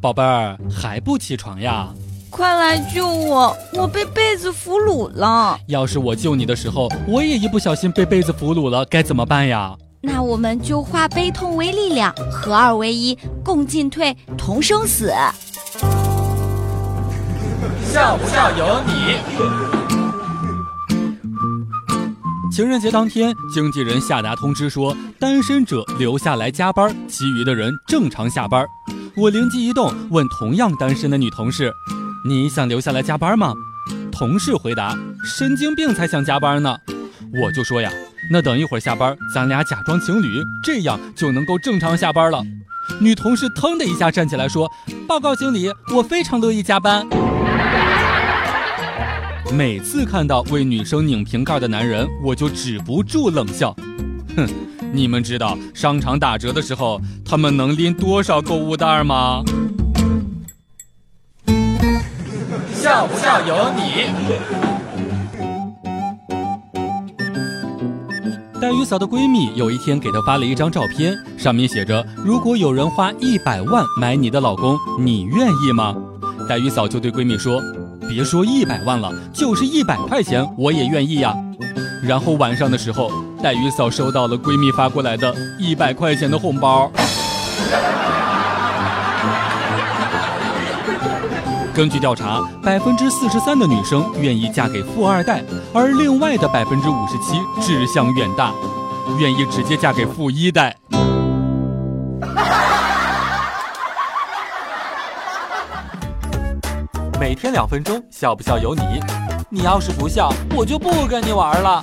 宝贝儿还不起床呀？快来救我！我被被子俘虏了。要是我救你的时候，我也一不小心被被子俘虏了，该怎么办呀？那我们就化悲痛为力量，合二为一，共进退，同生死。笑不笑由你。情人节当天，经纪人下达通知说，单身者留下来加班，其余的人正常下班。我灵机一动，问同样单身的女同事：“你想留下来加班吗？”同事回答：“神经病才想加班呢。”我就说呀：“那等一会儿下班，咱俩假装情侣，这样就能够正常下班了。”女同事腾的一下站起来说：“报告经理，我非常乐意加班。”每次看到为女生拧瓶盖的男人，我就止不住冷笑。哼，你们知道商场打折的时候，他们能拎多少购物袋吗？笑不笑由你。黛玉嫂的闺蜜有一天给她发了一张照片，上面写着：“如果有人花一百万买你的老公，你愿意吗？”黛玉嫂就对闺蜜说。别说一百万了，就是一百块钱我也愿意呀。然后晚上的时候，黛玉嫂收到了闺蜜发过来的一百块钱的红包。根据调查，百分之四十三的女生愿意嫁给富二代，而另外的百分之五十七志向远大，愿意直接嫁给富一代。每天两分钟，笑不笑由你。你要是不笑，我就不跟你玩了。